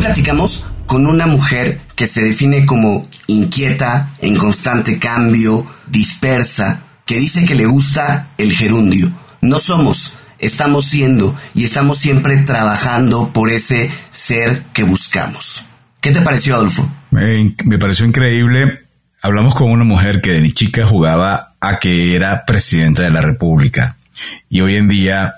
Platicamos con una mujer que se define como inquieta, en constante cambio, dispersa, que dice que le gusta el gerundio. No somos, estamos siendo y estamos siempre trabajando por ese ser que buscamos. ¿Qué te pareció, Adolfo? Me, pareció increíble. Hablamos con una mujer que de chica jugaba a que era presidenta de la República y hoy en día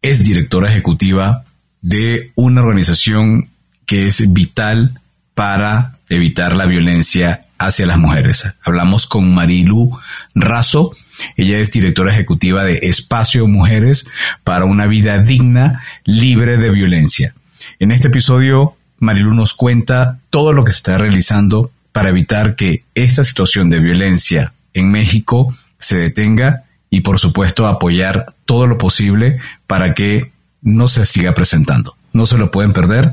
es directora ejecutiva de una organización que es vital para evitar la violencia hacia las mujeres. Hablamos con Marilu Razo, ella es directora ejecutiva de Espacio Mujeres para una vida digna, libre de violencia. En este episodio, Marilu nos cuenta todo lo que se está realizando para evitar que esta situación de violencia en México se detenga y por supuesto apoyar todo lo posible para que no se siga presentando. No se lo pueden perder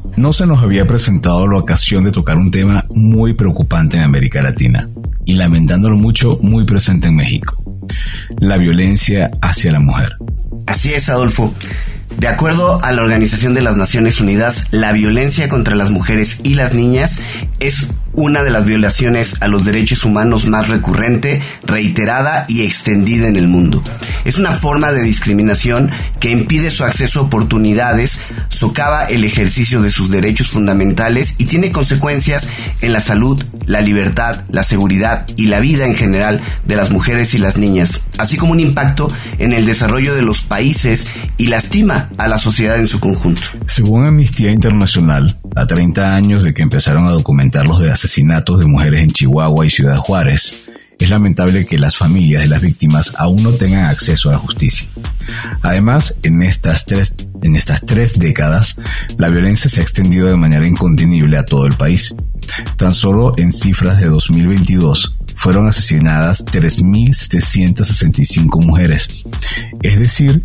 no se nos había presentado la ocasión de tocar un tema muy preocupante en América Latina y lamentándolo mucho muy presente en México, la violencia hacia la mujer. Así es, Adolfo. De acuerdo a la Organización de las Naciones Unidas, la violencia contra las mujeres y las niñas es una de las violaciones a los derechos humanos más recurrente, reiterada y extendida en el mundo. Es una forma de discriminación que impide su acceso a oportunidades, socava el ejercicio de sus derechos fundamentales y tiene consecuencias en la salud, la libertad, la seguridad y la vida en general de las mujeres y las niñas, así como un impacto en el desarrollo de los países y lastima a la sociedad en su conjunto. Según Amnistía Internacional, a 30 años de que empezaron a documentar los de asesinatos de mujeres en Chihuahua y Ciudad Juárez, es lamentable que las familias de las víctimas aún no tengan acceso a la justicia. Además, en estas tres, en estas tres décadas, la violencia se ha extendido de manera incontenible a todo el país. Tan solo en cifras de 2022 fueron asesinadas 3.765 mujeres. Es decir,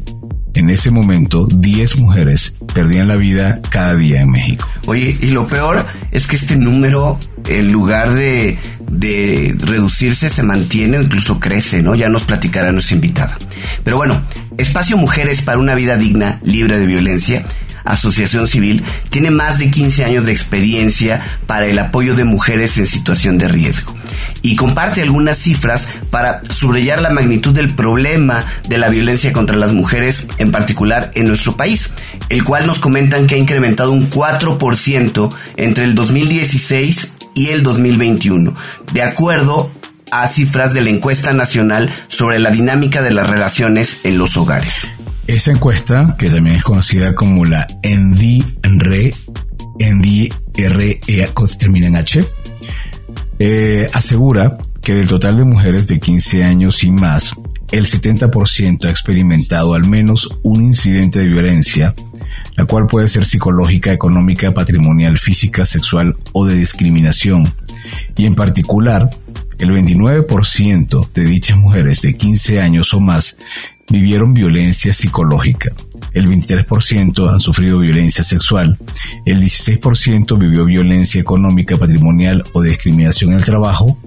en ese momento 10 mujeres perdían la vida cada día en México. Oye, y lo peor es que este número, en lugar de, de reducirse, se mantiene o incluso crece, ¿no? Ya nos platicará nuestra invitada. Pero bueno, Espacio Mujeres para una vida digna, libre de violencia, asociación civil, tiene más de 15 años de experiencia para el apoyo de mujeres en situación de riesgo y comparte algunas cifras para subrayar la magnitud del problema de la violencia contra las mujeres, en particular en nuestro país, el cual nos comentan que ha incrementado un 4% entre el 2016 y el 2021, de acuerdo a cifras de la encuesta nacional sobre la dinámica de las relaciones en los hogares. Esa encuesta, que también es conocida como la ENDI-RE, ENDI-RE, termina en H, eh, asegura que del total de mujeres de 15 años y más, el 70% ha experimentado al menos un incidente de violencia, la cual puede ser psicológica, económica, patrimonial, física, sexual o de discriminación. Y en particular, el 29% de dichas mujeres de 15 años o más vivieron violencia psicológica. El 23% han sufrido violencia sexual. El 16% vivió violencia económica, patrimonial o discriminación en el trabajo.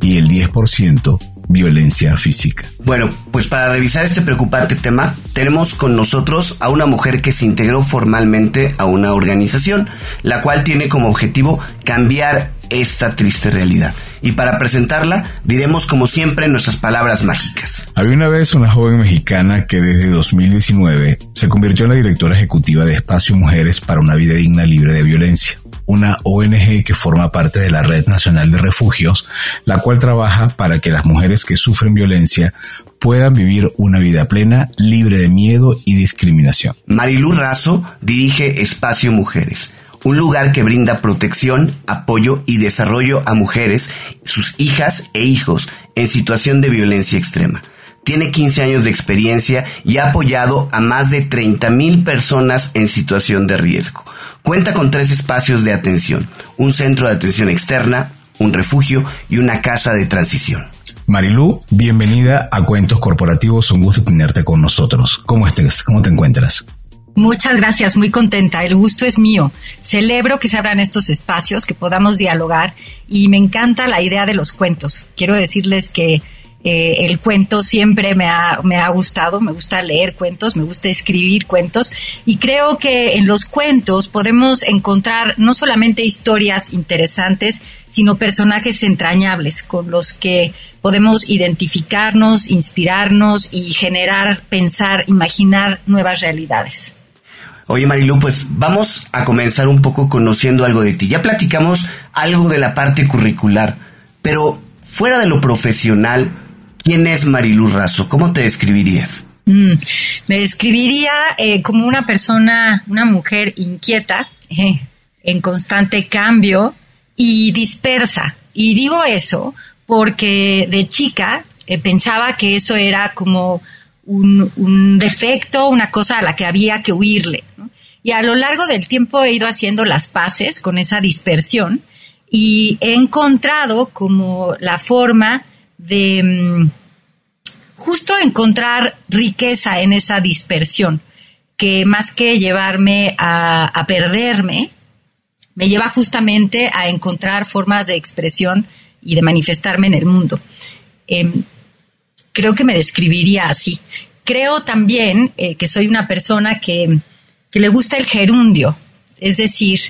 Y el 10% violencia física. Bueno, pues para revisar este preocupante tema, tenemos con nosotros a una mujer que se integró formalmente a una organización, la cual tiene como objetivo cambiar esta triste realidad. Y para presentarla, diremos como siempre nuestras palabras mágicas. Había una vez una joven mexicana que desde 2019 se convirtió en la directora ejecutiva de Espacio Mujeres para una vida digna libre de violencia una ONG que forma parte de la Red Nacional de Refugios, la cual trabaja para que las mujeres que sufren violencia puedan vivir una vida plena, libre de miedo y discriminación. Marilu Razo dirige Espacio Mujeres, un lugar que brinda protección, apoyo y desarrollo a mujeres, sus hijas e hijos en situación de violencia extrema. Tiene 15 años de experiencia y ha apoyado a más de 30 mil personas en situación de riesgo. Cuenta con tres espacios de atención, un centro de atención externa, un refugio y una casa de transición. Marilú, bienvenida a Cuentos Corporativos. Un gusto tenerte con nosotros. ¿Cómo estás? ¿Cómo te encuentras? Muchas gracias, muy contenta. El gusto es mío. Celebro que se abran estos espacios, que podamos dialogar y me encanta la idea de los cuentos. Quiero decirles que eh, el cuento siempre me ha, me ha gustado, me gusta leer cuentos, me gusta escribir cuentos y creo que en los cuentos podemos encontrar no solamente historias interesantes, sino personajes entrañables con los que podemos identificarnos, inspirarnos y generar, pensar, imaginar nuevas realidades. Oye Marilu, pues vamos a comenzar un poco conociendo algo de ti. Ya platicamos algo de la parte curricular, pero fuera de lo profesional, ¿quién es Marilu Razo? ¿Cómo te describirías? Mm, me describiría eh, como una persona, una mujer inquieta, eh, en constante cambio y dispersa. Y digo eso porque de chica eh, pensaba que eso era como un, defecto, una cosa a la que había que huirle. Y a lo largo del tiempo he ido haciendo las paces con esa dispersión y he encontrado como la forma de mm, justo encontrar riqueza en esa dispersión, que más que llevarme a, perderme, me lleva justamente a encontrar formas de expresión y de manifestarme en el mundo. Em, creo que me describiría así. Creo también eh, que soy una persona que, que le gusta el gerundio, es decir,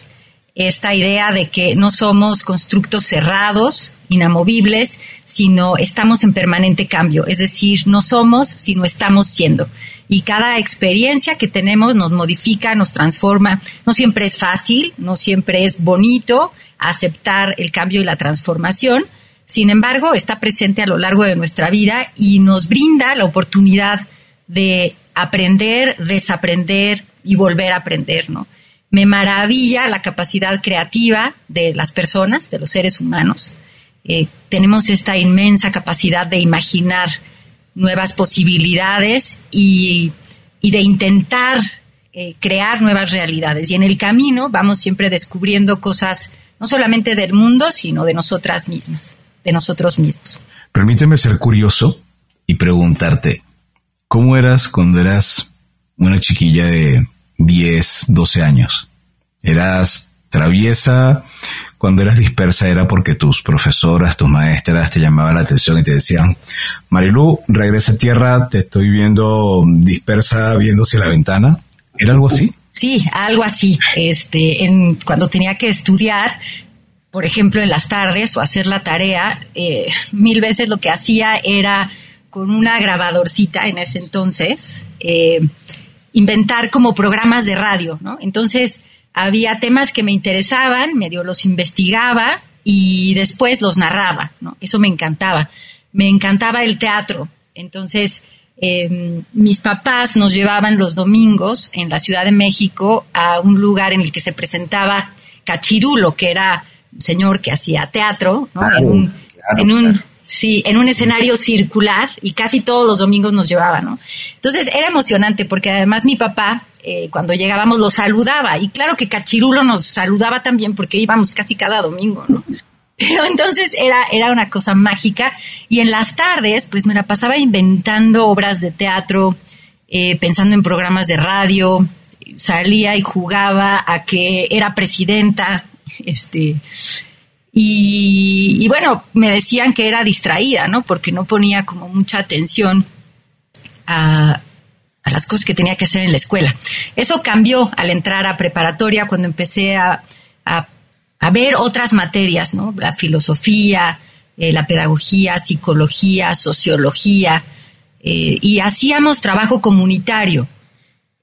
esta idea de que no somos constructos cerrados, inamovibles, sino estamos en permanente cambio, es decir, no somos, sino estamos siendo. Y cada experiencia que tenemos nos modifica, nos transforma. No siempre es fácil, no siempre es bonito, aceptar el cambio y la transformación. Sin embargo, está presente a lo largo de nuestra vida y nos brinda la oportunidad de aprender, desaprender y volver a aprender. Me maravilla la capacidad creativa de las personas, de los seres humanos. Eh, tenemos esta inmensa capacidad de imaginar nuevas posibilidades y, de intentar eh, crear nuevas realidades. Y en el camino vamos siempre descubriendo cosas no solamente del mundo, sino de nosotras mismas, de nosotros mismos. Permíteme ser curioso y preguntarte, ¿cómo eras cuando eras una chiquilla de 10, 12 años? ¿Eras traviesa? Cuando eras dispersa era porque tus profesoras, tus maestras te llamaban la atención y te decían, Marilu, regresa a tierra, te estoy viendo dispersa viendo hacia la ventana. ¿Era algo así? Sí, algo así. Este, en, cuando tenía que estudiar, por ejemplo, en las tardes o hacer la tarea, eh, mil veces lo que hacía era con una grabadorcita en ese entonces, eh, inventar como programas de radio, ¿no? Entonces, había temas que me interesaban, medio los investigaba y después los narraba, ¿no? Eso me encantaba. Me encantaba el teatro. Entonces, Em, mis papás nos llevaban los domingos en la Ciudad de México a un lugar en el que se presentaba Cachirulo, que era señor que hacía teatro, en un, en un sí, en un escenario circular y casi todos los domingos nos llevaba, ¿no? Entonces era emocionante porque además mi papá eh, cuando llegábamos lo saludaba y claro que Cachirulo nos saludaba también porque íbamos casi cada domingo, ¿no? Pero entonces era, era una cosa mágica y en las tardes pues me la pasaba inventando obras de teatro, eh, pensando en programas de radio, salía y jugaba a que era presidenta, este, y, bueno, me decían que era distraída, ¿no? Porque no ponía como mucha atención a, las cosas que tenía que hacer en la escuela. Eso cambió al entrar a preparatoria cuando empecé a, a ver otras materias, ¿no? La filosofía, eh, la pedagogía, psicología, sociología, eh, y hacíamos trabajo comunitario.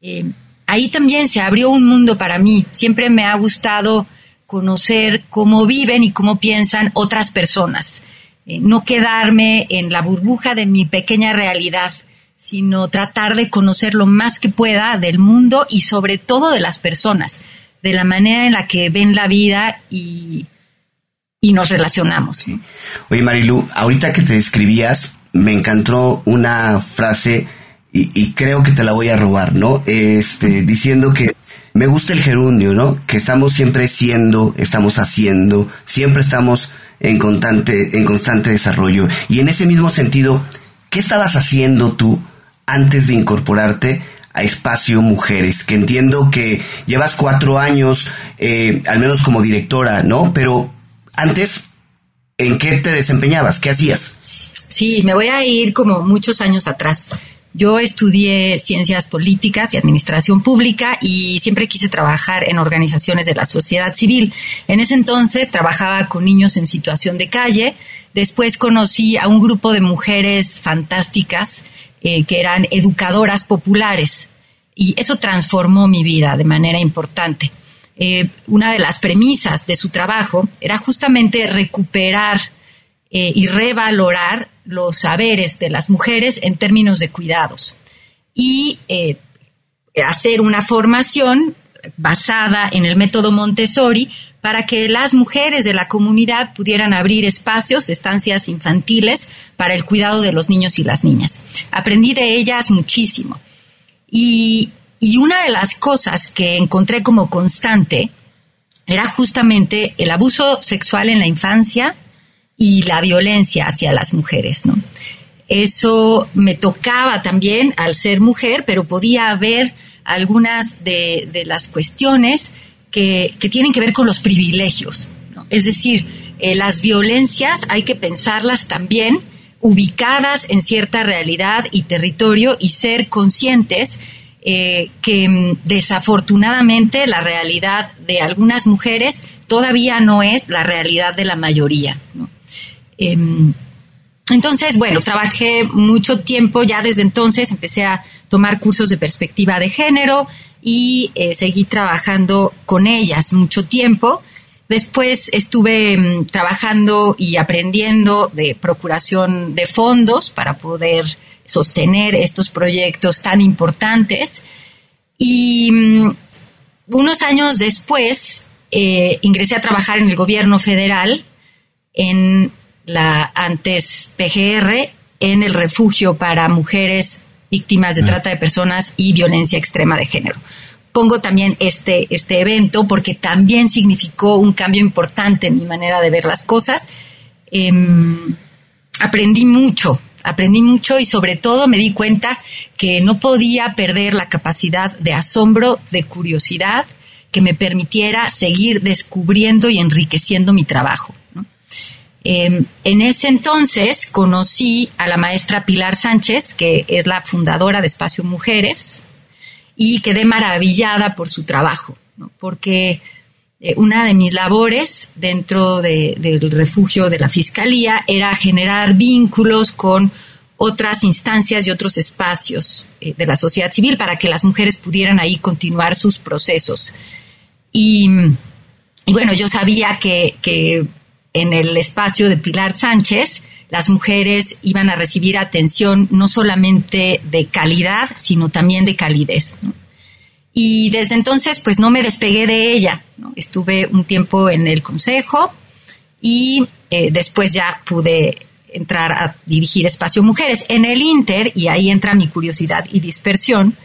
Eh, ahí también se abrió un mundo para mí. Siempre me ha gustado conocer cómo viven y cómo piensan otras personas. no quedarme en la burbuja de mi pequeña realidad, sino tratar de conocer lo más que pueda del mundo y sobre todo de las personas de la manera en la que ven la vida y, y nos relacionamos. Oye, Marilu, ahorita que te describías, me encantó una frase y, creo que te la voy a robar, ¿no? Este, diciendo que me gusta el gerundio, ¿no? Que estamos siempre siendo, estamos haciendo, siempre estamos en constante, en constante desarrollo. Y en ese mismo sentido, ¿qué estabas haciendo tú antes de incorporarte a Espacio Mujeres? Que entiendo que llevas cuatro años, eh, al menos como directora, ¿no? Pero antes, ¿en qué te desempeñabas? ¿Qué hacías? Sí, me voy a ir como muchos años atrás. Yo estudié ciencias políticas y administración pública y siempre quise trabajar en organizaciones de la sociedad civil. En ese entonces trabajaba con niños en situación de calle. Después conocí a un grupo de mujeres fantásticas eh, que eran educadoras populares y eso transformó mi vida de manera importante. Eh, una de las premisas de su trabajo era justamente recuperar eh, y revalorar los saberes de las mujeres en términos de cuidados y eh, hacer una formación basada en el método Montessori para que las mujeres de la comunidad pudieran abrir espacios, estancias infantiles para el cuidado de los niños y las niñas. Aprendí de ellas muchísimo. Y, y una de las cosas que encontré como constante era justamente el abuso sexual en la infancia y la violencia hacia las mujeres, ¿no? Eso me tocaba también al ser mujer, pero podía haber algunas de, las cuestiones que, tienen que ver con los privilegios. Es decir, eh, las violencias hay que pensarlas también ubicadas en cierta realidad y territorio y ser conscientes eh, que mm, desafortunadamente la realidad de algunas mujeres todavía no es la realidad de la mayoría. ¿no? Em, entonces, bueno, trabajé mucho tiempo, ya desde entonces empecé a tomar cursos de perspectiva de género y eh, seguí trabajando con ellas mucho tiempo. Después estuve em, trabajando y aprendiendo de procuración de fondos para poder sostener estos proyectos tan importantes. Y em, unos años después eh, ingresé a trabajar en el gobierno federal en la antes PGR en el refugio para mujeres víctimas de ah. trata de personas y violencia extrema de género. Pongo también este, este evento porque también significó un cambio importante en mi manera de ver las cosas. Em, aprendí mucho, aprendí mucho y sobre todo me di cuenta que no podía perder la capacidad de asombro, de curiosidad, que me permitiera seguir descubriendo y enriqueciendo mi trabajo. Em, en ese entonces conocí a la maestra Pilar Sánchez, que es la fundadora de Espacio Mujeres, y quedé maravillada por su trabajo, porque eh, una de mis labores dentro del refugio de la Fiscalía era generar vínculos con otras instancias y otros espacios eh, de la sociedad civil para que las mujeres pudieran ahí continuar sus procesos. Y, bueno, yo sabía que, que en el espacio de Pilar Sánchez, las mujeres iban a recibir atención no solamente de calidad, sino también de calidez. Y desde entonces, pues no me despegué de ella. Estuve un tiempo en el consejo y eh, después ya pude entrar a dirigir Espacio Mujeres. En el Inter, y ahí entra mi curiosidad y dispersión,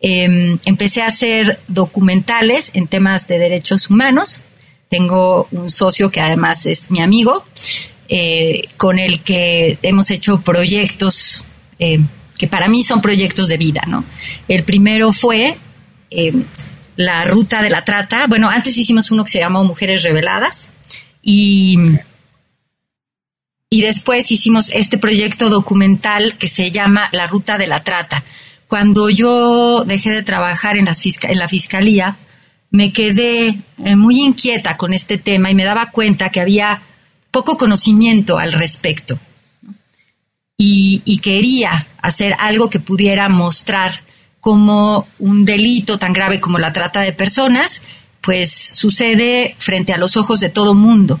em, empecé a hacer documentales en temas de derechos humanos tengo un socio que además es mi amigo, eh, con el que hemos hecho proyectos eh, que para mí son proyectos de vida, ¿no? El primero fue eh, la ruta de la trata. Bueno, antes hicimos uno que se llamó Mujeres Reveladas y, y después hicimos este proyecto documental que se llama La Ruta de la Trata. Cuando yo dejé de trabajar en, la fiscalía, me quedé eh, muy inquieta con este tema y me daba cuenta que había poco conocimiento al respecto. Y, quería hacer algo que pudiera mostrar cómo un delito tan grave como la trata de personas, pues sucede frente a los ojos de todo mundo.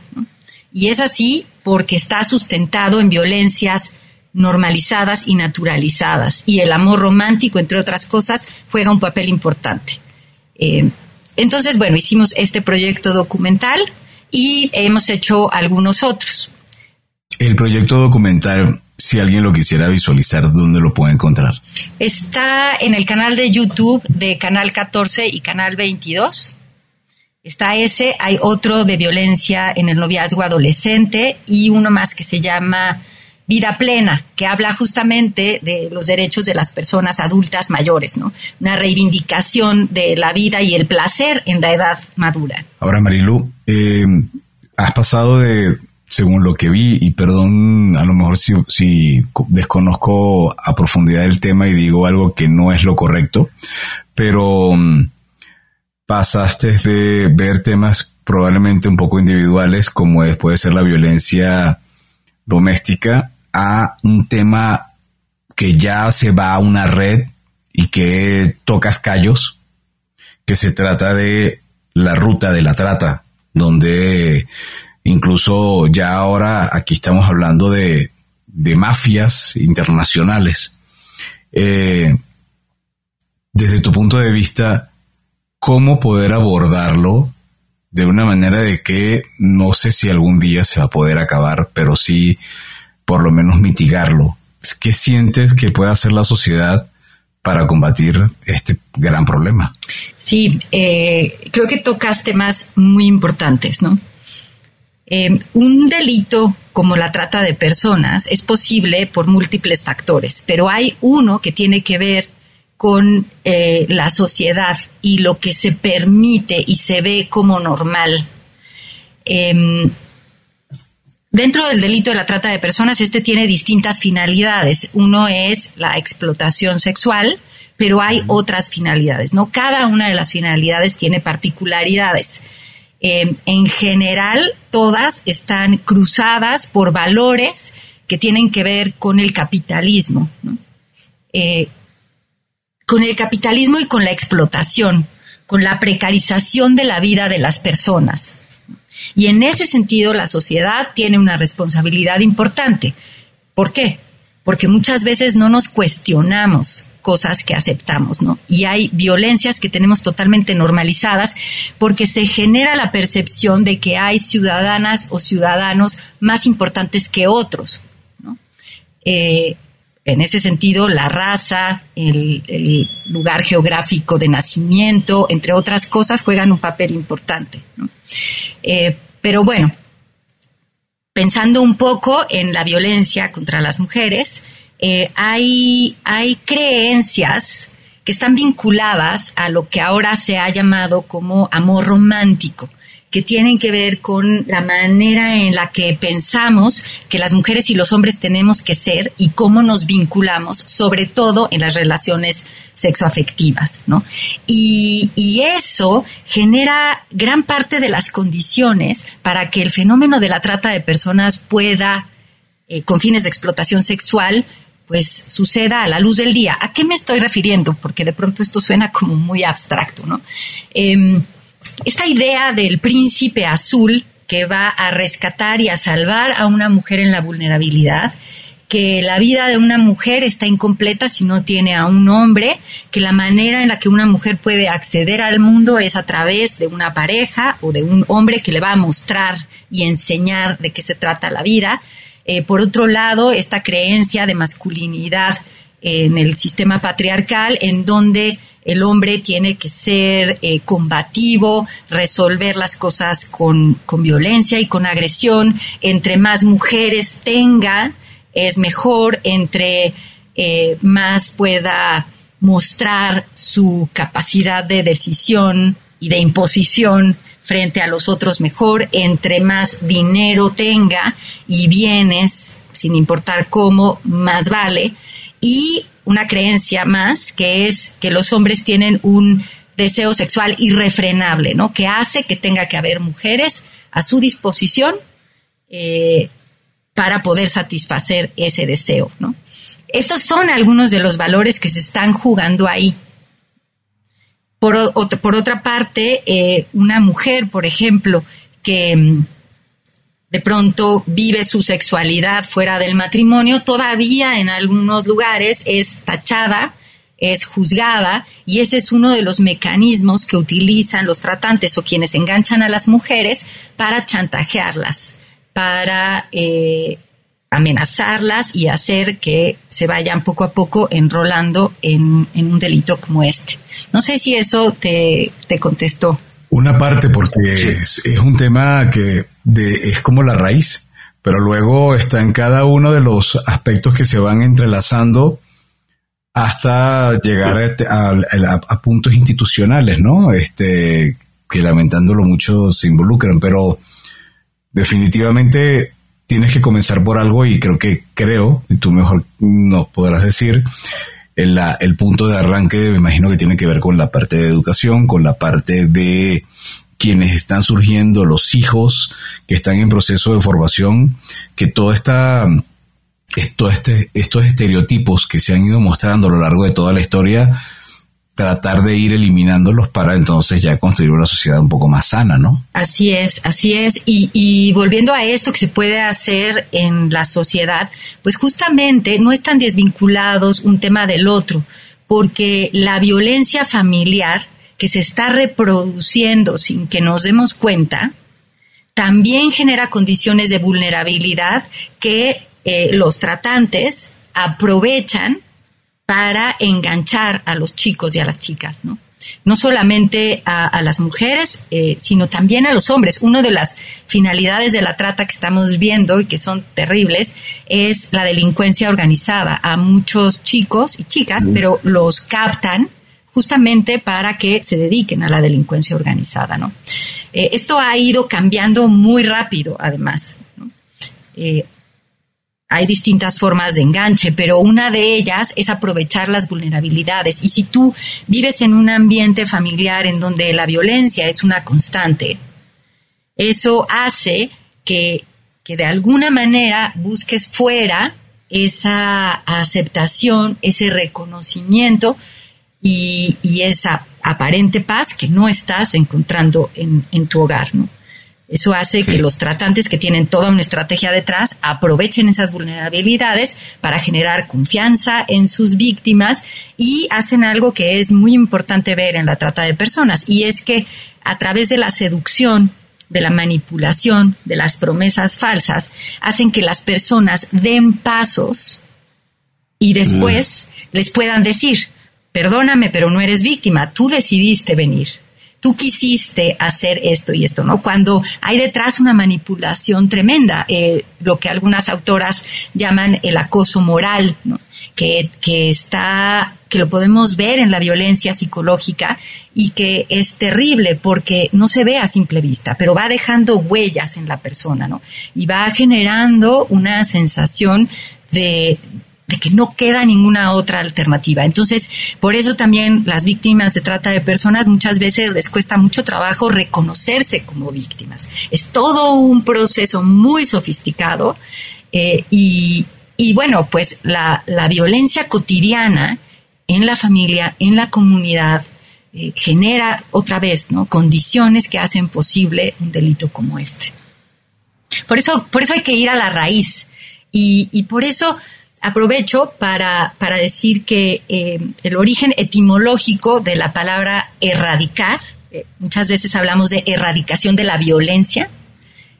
Y es así porque está sustentado en violencias normalizadas y naturalizadas. Y el amor romántico, entre otras cosas, juega un papel importante. Eh, entonces, bueno, hicimos este proyecto documental y hemos hecho algunos otros. El proyecto documental, si alguien lo quisiera visualizar, ¿dónde lo puede encontrar? Está en el canal de YouTube de Canal 14 y Canal 22. Está ese, hay otro de violencia en el noviazgo adolescente y uno más que se llama Vida Plena, que habla justamente de los derechos de las personas adultas mayores, ¿no? Una reivindicación de la vida y el placer en la edad madura. Ahora, Marilu, eh, has pasado de, según lo que vi, y perdón, a lo mejor si, si desconozco a profundidad el tema y digo algo que no es lo correcto, pero mm, pasaste de ver temas probablemente un poco individuales, como puede ser la violencia doméstica, un tema que ya se va a una red y que tocas callos, que se trata de la ruta de la trata, donde incluso ya ahora aquí estamos hablando de, mafias internacionales. Eh, desde tu punto de vista, cómo poder abordarlo de una manera de que no sé si algún día se va a poder acabar, pero sí por lo menos mitigarlo. ¿Qué sientes que puede hacer la sociedad para combatir este gran problema? Sí, eh, creo que tocas temas muy importantes, ¿no? Eh, un delito como la trata de personas es posible por múltiples factores, pero hay uno que tiene que ver con eh, la sociedad y lo que se permite y se ve como normal. Dentro del delito de la trata de personas, este tiene distintas finalidades. Uno es la explotación sexual, pero hay otras finalidades, ¿no? Cada una de las finalidades tiene particularidades. Em, en general, todas están cruzadas por valores que tienen que ver con el capitalismo. ¿no? Eh, con el capitalismo y con la explotación, con la precarización de la vida de las personas. Y en ese sentido la sociedad tiene una responsabilidad importante. ¿Por qué? Porque muchas veces no nos cuestionamos cosas que aceptamos, ¿no? Y hay violencias que tenemos totalmente normalizadas porque se genera la percepción de que hay ciudadanas o ciudadanos más importantes que otros, ¿no? Eh, en ese sentido, la raza, el, lugar geográfico de nacimiento, entre otras cosas, juegan un papel importante. Eh, pero bueno, pensando un poco en la violencia contra las mujeres, eh, hay, hay creencias que están vinculadas a lo que ahora se ha llamado como amor romántico que tienen que ver con la manera en la que pensamos que las mujeres y los hombres tenemos que ser y cómo nos vinculamos, sobre todo en las relaciones sexoafectivas, ¿no? Y, eso genera gran parte de las condiciones para que el fenómeno de la trata de personas pueda, eh, con fines de explotación sexual, pues suceda a la luz del día. ¿A qué me estoy refiriendo? Porque de pronto esto suena como muy abstracto, ¿no? Em, esta idea del príncipe azul que va a rescatar y a salvar a una mujer en la vulnerabilidad, que la vida de una mujer está incompleta si no tiene a un hombre, que la manera en la que una mujer puede acceder al mundo es a través de una pareja o de un hombre que le va a mostrar y enseñar de qué se trata la vida. Eh, por otro lado, esta creencia de masculinidad en el sistema patriarcal, en donde el hombre tiene que ser eh, combativo, resolver las cosas con, violencia y con agresión. Entre más mujeres tenga, es mejor, entre eh, más pueda mostrar su capacidad de decisión y de imposición frente a los otros mejor, entre más dinero tenga y bienes, sin importar cómo, más vale. Y una creencia más, que es que los hombres tienen un deseo sexual irrefrenable, ¿no? Que hace que tenga que haber mujeres a su disposición eh, para poder satisfacer ese deseo, ¿no? Estos son algunos de los valores que se están jugando ahí. Por, por otra parte, eh, una mujer, por ejemplo, que mm, de pronto vive su sexualidad fuera del matrimonio, todavía en algunos lugares es tachada, es juzgada y ese es uno de los mecanismos que utilizan los tratantes o quienes enganchan a las mujeres para chantajearlas, para eh, amenazarlas y hacer que se vayan poco a poco enrolando en, un delito como este. No sé si eso te, te contestó. Una parte porque es, un tema que es como la raíz, pero luego está en cada uno de los aspectos que se van entrelazando hasta llegar este, a, a, puntos institucionales, ¿no? Este, que lamentándolo mucho se involucran, pero definitivamente tienes que comenzar por algo y creo que creo, y tú mejor nos podrás decir, el, el punto de arranque me imagino que tiene que ver con la parte de educación, con la parte de quienes están surgiendo, los hijos que están en proceso de formación, que toda esta este, estos estereotipos que se han ido mostrando a lo largo de toda la historia, tratar de ir eliminándolos para entonces ya construir una sociedad un poco más sana, ¿no? Así es, así es. Y, volviendo a esto que se puede hacer en la sociedad, pues justamente no están desvinculados un tema del otro, porque la violencia familiar que se está reproduciendo sin que nos demos cuenta, también genera condiciones de vulnerabilidad que eh, los tratantes aprovechan para enganchar a los chicos y a las chicas, ¿no? No solamente a, las mujeres, eh, sino también a los hombres. Una de las finalidades de la trata que estamos viendo y que son terribles es la delincuencia organizada. A muchos chicos y chicas, pero los captan justamente para que se dediquen a la delincuencia organizada, ¿no? Eh, esto ha ido cambiando muy rápido, además. ¿no? Hay distintas formas de enganche, pero una de ellas es aprovechar las vulnerabilidades. Y si tú vives en un ambiente familiar en donde la violencia es una constante, eso hace que, de alguna manera busques fuera esa aceptación, ese reconocimiento y, esa aparente paz que no estás encontrando en, tu hogar. Eso hace que los tratantes que tienen toda una estrategia detrás aprovechen esas vulnerabilidades para generar confianza en sus víctimas y hacen algo que es muy importante ver en la trata de personas y es que a través de la seducción, de la manipulación, de las promesas falsas, hacen que las personas den pasos y después mm. les puedan decir, perdóname, pero no eres víctima, tú decidiste venir tú quisiste hacer esto y esto, ¿no? Cuando hay detrás una manipulación tremenda, eh, lo que algunas autoras llaman el acoso moral, ¿no? Que, que está que lo podemos ver en la violencia psicológica y que es terrible porque no se ve a simple vista, pero va dejando huellas en la persona, ¿no? Y va generando una sensación de, de que no queda ninguna otra alternativa. Entonces, por eso también las víctimas de trata de personas muchas veces les cuesta mucho trabajo reconocerse como víctimas. Es todo un proceso muy sofisticado eh, y, bueno, pues la, violencia cotidiana en la familia, en la comunidad, eh, genera otra vez ¿no? condiciones que hacen posible un delito como este. Por eso, por eso hay que ir a la raíz y, y por eso aprovecho para, decir que eh, el origen etimológico de la palabra erradicar, eh, muchas veces hablamos de erradicación de la violencia,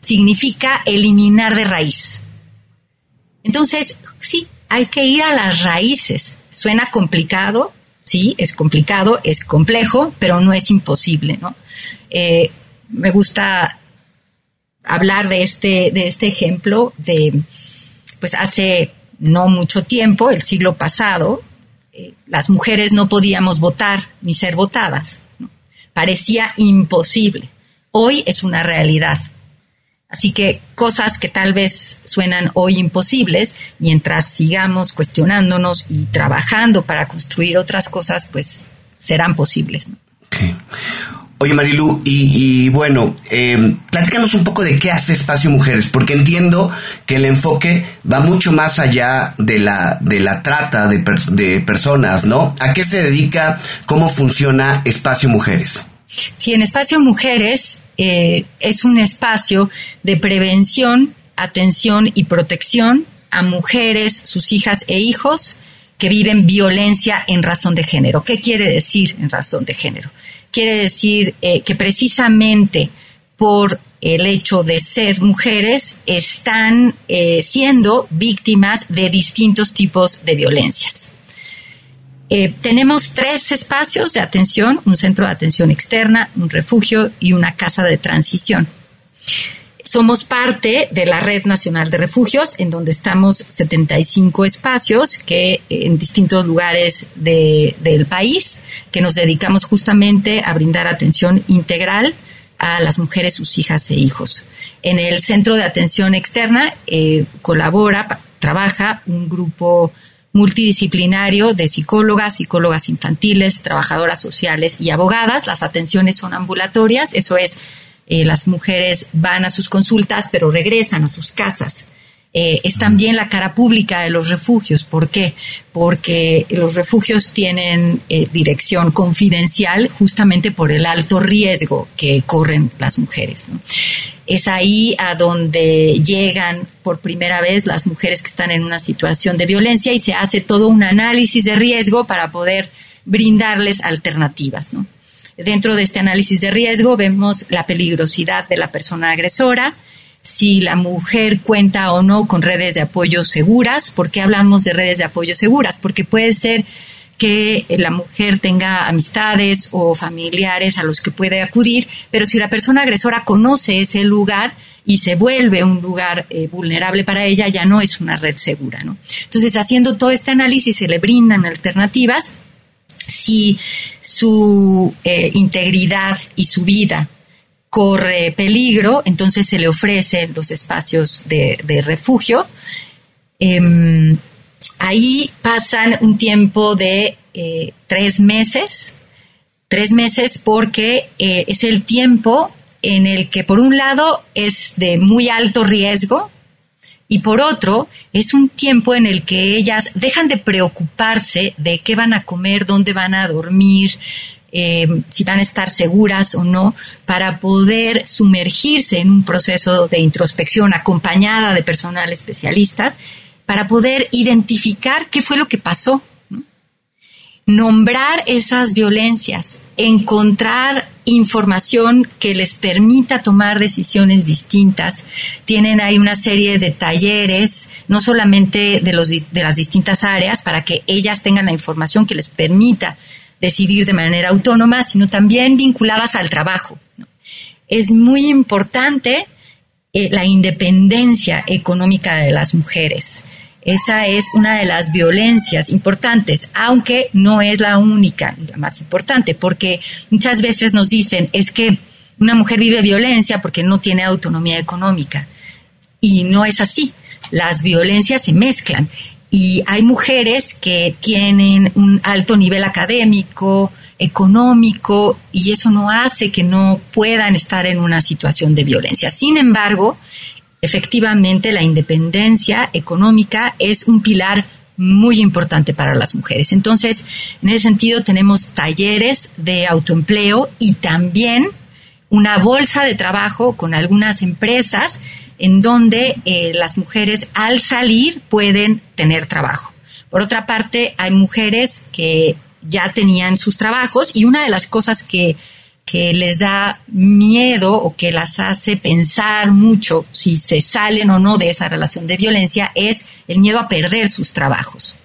significa eliminar de raíz. Entonces, sí, hay que ir a las raíces. Suena complicado, sí, es complicado, es complejo, pero no es imposible, ¿no? Eh, me gusta hablar de este, de este ejemplo de, pues hace no mucho tiempo, el siglo pasado, eh, las mujeres no podíamos votar ni ser votadas. Parecía imposible. Hoy es una realidad. Así que cosas que tal vez suenan hoy imposibles, mientras sigamos cuestionándonos y trabajando para construir otras cosas, pues serán posibles. Oye Marilu, y, bueno, eh, platícanos un poco de qué hace Espacio Mujeres, porque entiendo que el enfoque va mucho más allá de la, de la trata de, de personas, ¿no? ¿A qué se dedica? ¿Cómo funciona Espacio Mujeres? Sí, en Espacio Mujeres eh, es un espacio de prevención, atención y protección a mujeres, sus hijas e hijos que viven violencia en razón de género. ¿Qué quiere decir en razón de género? Quiere decir eh, que precisamente por el hecho de ser mujeres están eh, siendo víctimas de distintos tipos de violencias. Eh, tenemos tres espacios de atención, un centro de atención externa, un refugio y una casa de transición. Somos parte de la Red Nacional de Refugios, en donde estamos 75 espacios que en distintos lugares del país, que nos dedicamos justamente a brindar atención integral a las mujeres, sus hijas e hijos. En el Centro de Atención Externa eh, colabora, trabaja un grupo multidisciplinario de psicólogas, psicólogas infantiles, trabajadoras sociales y abogadas. Las atenciones son ambulatorias, eso es, eh, las mujeres van a sus consultas pero regresan a sus casas. Eh, es también la cara pública de los refugios. ¿Por qué? Porque los refugios tienen eh, dirección confidencial justamente por el alto riesgo que corren las mujeres. Es ahí a donde llegan por primera vez las mujeres que están en una situación de violencia y se hace todo un análisis de riesgo para poder brindarles alternativas. Dentro de este análisis de riesgo vemos la peligrosidad de la persona agresora, si la mujer cuenta o no con redes de apoyo seguras. ¿Por qué hablamos de redes de apoyo seguras? Porque puede ser que la mujer tenga amistades o familiares a los que puede acudir, pero si la persona agresora conoce ese lugar y se vuelve un lugar eh, vulnerable para ella, ya no es una red segura. ¿no? Entonces, haciendo todo este análisis, se le brindan alternativas si su eh, integridad y su vida corre peligro, entonces se le ofrecen los espacios de, refugio. Em, ahí pasan un tiempo de eh, tres meses, tres meses porque eh, es el tiempo en el que por un lado es de muy alto riesgo y por otro es un tiempo en el que ellas dejan de preocuparse de qué van a comer, dónde van a dormir, eh, si van a estar seguras o no, para poder sumergirse en un proceso de introspección acompañada de personal especialistas, para poder identificar qué fue lo que pasó, nombrar esas violencias, encontrar información que les permita tomar decisiones distintas. Tienen ahí una serie de talleres, no solamente de, los, de las distintas áreas, para que ellas tengan la información que les permita decidir de manera autónoma, sino también vinculadas al trabajo. Es muy importante eh, la independencia económica de las mujeres. Esa es una de las violencias importantes, aunque no es la única, la más importante, porque muchas veces nos dicen es que una mujer vive violencia porque no tiene autonomía económica. Y no es así. Las violencias se mezclan y hay mujeres que tienen un alto nivel académico, económico, y eso no hace que no puedan estar en una situación de violencia. Sin embargo, efectivamente la independencia económica es un pilar muy importante para las mujeres. Entonces, en ese sentido, tenemos talleres de autoempleo y también una bolsa de trabajo con algunas empresas en donde eh, las mujeres al salir pueden tener trabajo. Por otra parte, hay mujeres que ya tenían sus trabajos y una de las cosas que, que les da miedo o que las hace pensar mucho si se salen o no de esa relación de violencia es el miedo a perder sus trabajos.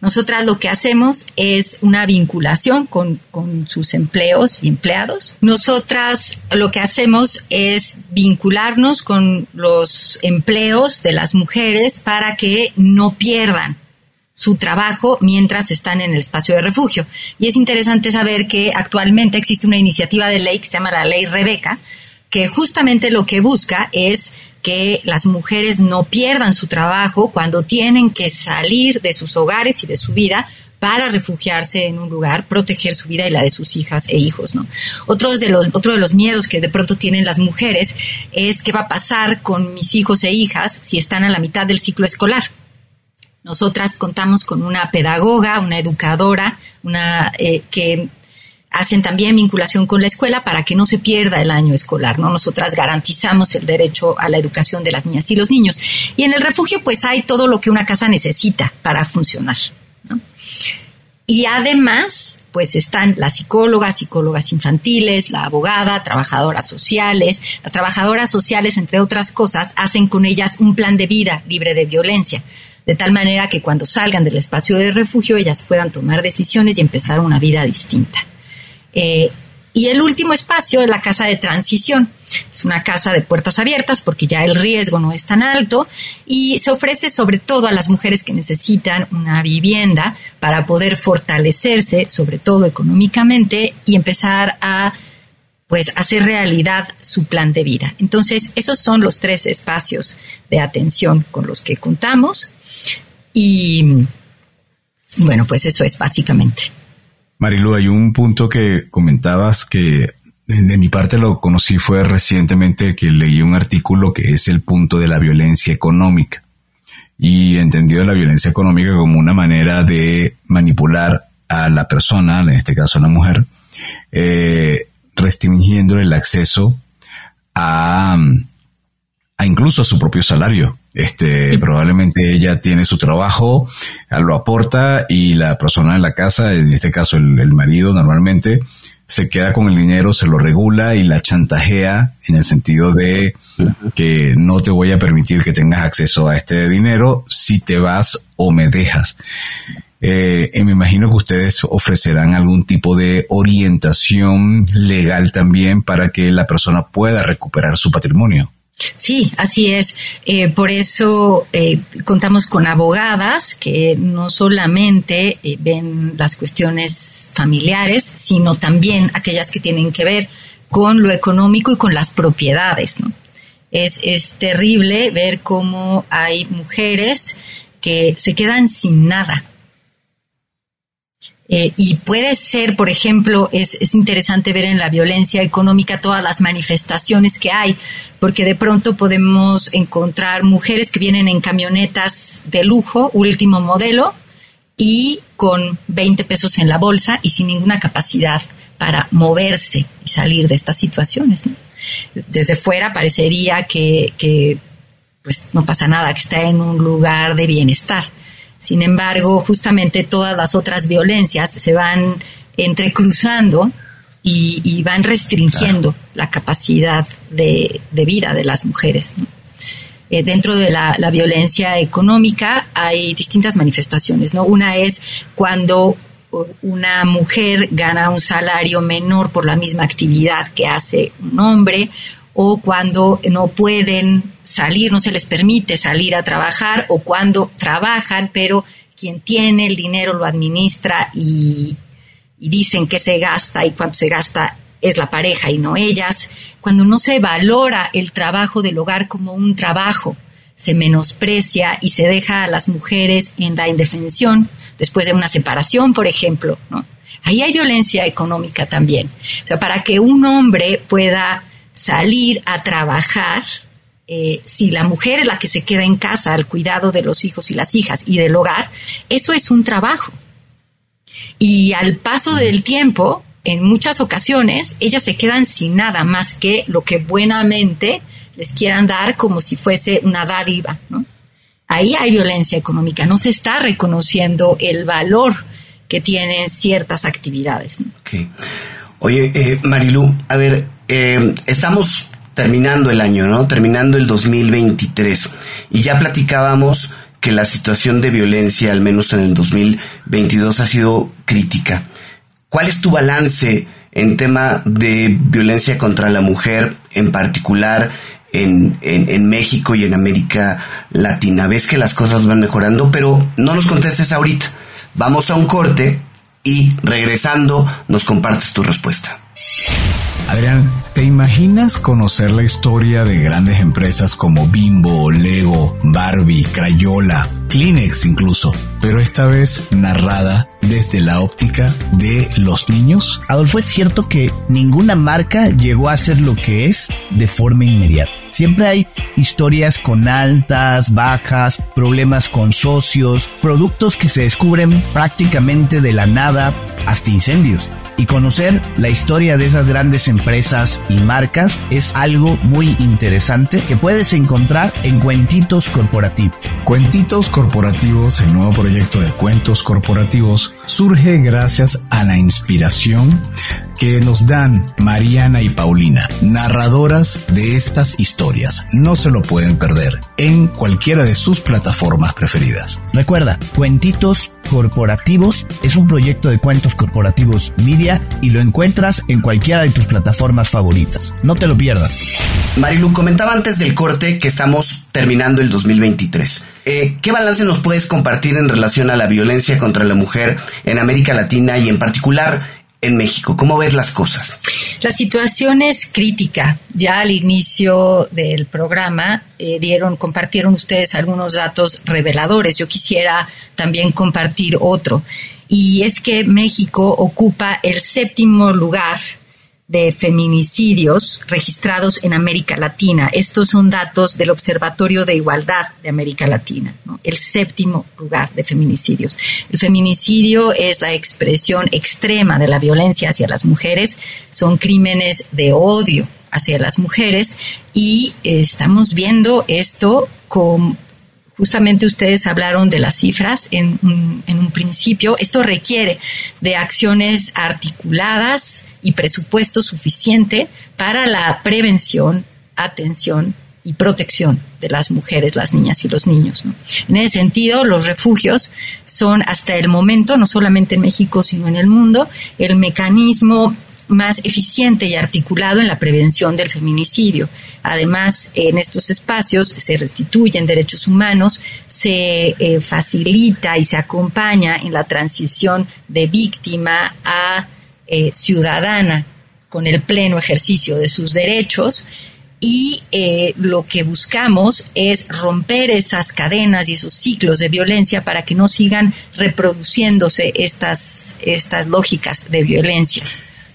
Nosotras lo que hacemos es una vinculación con, sus empleos y empleados. Nosotras lo que hacemos es vincularnos con los empleos de las mujeres para que no pierdan su trabajo mientras están en el espacio de refugio. Y es interesante saber que actualmente existe una iniciativa de ley que se llama la Ley Rebeca, que justamente lo que busca es que las mujeres no pierdan su trabajo cuando tienen que salir de sus hogares y de su vida para refugiarse en un lugar, proteger su vida y la de sus hijas e hijos, ¿no? Otro de los, otro de los miedos que de pronto tienen las mujeres es qué va a pasar con mis hijos e hijas si están a la mitad del ciclo escolar. Nosotras contamos con una pedagoga, una educadora, una eh, que hacen también vinculación con la escuela para que no se pierda el año escolar, ¿no? Nosotras garantizamos el derecho a la educación de las niñas y los niños. Y en el refugio pues hay todo lo que una casa necesita para funcionar, Y además, pues están las psicólogas, psicólogas infantiles, la abogada, trabajadoras sociales. Las trabajadoras sociales, entre otras cosas, hacen con ellas un plan de vida libre de violencia de tal manera que cuando salgan del espacio de refugio ellas puedan tomar decisiones y empezar una vida distinta. Eh, y el último espacio es la casa de transición. Es una casa de puertas abiertas porque ya el riesgo no es tan alto y se ofrece sobre todo a las mujeres que necesitan una vivienda para poder fortalecerse, sobre todo económicamente, y empezar a pues hacer realidad su plan de vida. Entonces, esos son los tres espacios de atención con los que contamos y bueno, pues eso es básicamente. Marilu, hay un punto que comentabas que de mi parte lo conocí fue recientemente que leí un artículo que es el punto de la violencia económica y entendido la violencia económica como una manera de manipular a la persona, en este caso a la mujer, eh, restringiendo el acceso a, a incluso a su propio salario. Este, probablemente ella tiene su trabajo, lo aporta y la persona en la casa, en este caso el, marido normalmente, se queda con el dinero, se lo regula y la chantajea en el sentido de que no te voy a permitir que tengas acceso a este dinero si te vas o me dejas. Eh, me imagino que ustedes ofrecerán algún tipo de orientación legal también para que la persona pueda recuperar su patrimonio. Sí, así es. Eh, por eso eh, contamos con abogadas que no solamente eh, ven las cuestiones familiares, sino también aquellas que tienen que ver con lo económico y con las propiedades. Es, es terrible ver cómo hay mujeres que se quedan sin nada eh, y puede ser, por ejemplo, es, es, interesante ver en la violencia económica todas las manifestaciones que hay, porque de pronto podemos encontrar mujeres que vienen en camionetas de lujo, último modelo, y con 20 pesos en la bolsa y sin ninguna capacidad para moverse y salir de estas situaciones. Desde fuera parecería que, que pues no pasa nada, que está en un lugar de bienestar sin embargo, justamente todas las otras violencias se van entrecruzando y, van restringiendo la capacidad de, vida de las mujeres. Eh, dentro de la, violencia económica hay distintas manifestaciones. ¿no? Una es cuando una mujer gana un salario menor por la misma actividad que hace un hombre o cuando no pueden salir, no se les permite salir a trabajar o cuando trabajan, pero quien tiene el dinero lo administra y, dicen que se gasta y cuánto se gasta es la pareja y no ellas, cuando no se valora el trabajo del hogar como un trabajo, se menosprecia y se deja a las mujeres en la indefensión después de una separación, por ejemplo, ¿no? Ahí hay violencia económica también. O sea, para que un hombre pueda salir a trabajar, eh, si la mujer es la que se queda en casa al cuidado de los hijos y las hijas y del hogar, eso es un trabajo. Y al paso del tiempo, en muchas ocasiones, ellas se quedan sin nada más que lo que buenamente les quieran dar como si fuese una dádiva. Ahí hay violencia económica, no se está reconociendo el valor que tienen ciertas actividades. Oye, eh, Marilu, a ver, eh, estamos terminando el año, ¿no? Terminando el 2023. Y ya platicábamos que la situación de violencia, al menos en el 2022, ha sido crítica. ¿Cuál es tu balance en tema de violencia contra la mujer, en particular en, en, México y en América Latina? Ves que las cosas van mejorando, pero no nos contestes ahorita. Vamos a un corte y regresando nos compartes tu respuesta. Adrián, ¿te imaginas conocer la historia de grandes empresas como Bimbo, Lego, Barbie, Crayola, Kleenex incluso, pero esta vez narrada desde la óptica de los niños? Adolfo, es cierto que ninguna marca llegó a ser lo que es de forma inmediata. Siempre hay historias con altas, bajas, problemas con socios, productos que se descubren prácticamente de la nada, hasta incendios y conocer la historia de esas grandes empresas y marcas es algo muy interesante que puedes encontrar en Cuentitos Corporativos. Cuentitos Corporativos, el nuevo proyecto de cuentos corporativos, surge gracias a la inspiración que nos dan Mariana y Paulina, narradoras de estas historias. No se lo pueden perder en cualquiera de sus plataformas preferidas. Recuerda, Cuentitos Corporativos es un proyecto de cuentos corporativos media y lo encuentras en cualquiera de tus plataformas favoritas. No te lo pierdas. Marilu, comentaba antes del corte que estamos terminando el 2023. Eh, ¿Qué balance nos puedes compartir en relación a la violencia contra la mujer en América Latina y en particular en México? ¿Cómo ves las cosas? La situación es crítica. Ya al inicio del programa eh, dieron, compartieron ustedes algunos datos reveladores. Yo quisiera también compartir otro. Y es que México ocupa el séptimo lugar de feminicidios registrados en América Latina. Estos son datos del Observatorio de Igualdad de América Latina, el séptimo lugar de feminicidios. El feminicidio es la expresión extrema de la violencia hacia las mujeres, son crímenes de odio hacia las mujeres y estamos viendo esto con Justamente ustedes hablaron de las cifras en un, principio. Esto requiere de acciones articuladas y presupuesto suficiente para la prevención, atención y protección de las mujeres, las niñas y los niños. En ese sentido, los refugios son hasta el momento, no solamente en México, sino en el mundo, el mecanismo más eficiente y articulado en la prevención del feminicidio. Además, en estos espacios se restituyen derechos humanos, se eh, facilita y se acompaña en la transición de víctima a eh, ciudadana con el pleno ejercicio de sus derechos y eh, lo que buscamos es romper esas cadenas y esos ciclos de violencia para que no sigan reproduciéndose estas, estas lógicas de violencia.